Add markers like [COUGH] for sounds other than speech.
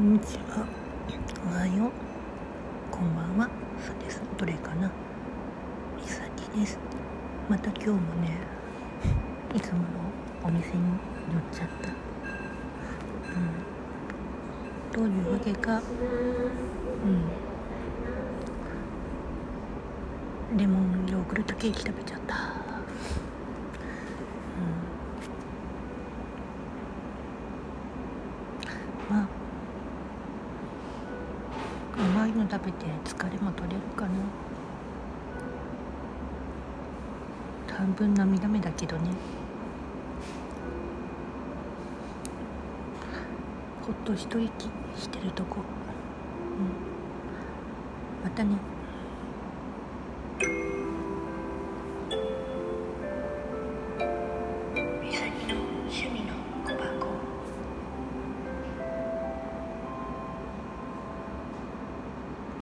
よう。こんばんは。そうです。どれかな。みさきです。また今日もね [LAUGHS] いつものお店に寄っちゃった。うん。どういうわけか。うん。レモンヨーグルトケーキ食べちゃった。うん。まあいの食べて疲れも取れるかな。半分涙目だけどね。ほっと一息してるとこ、うん、またね。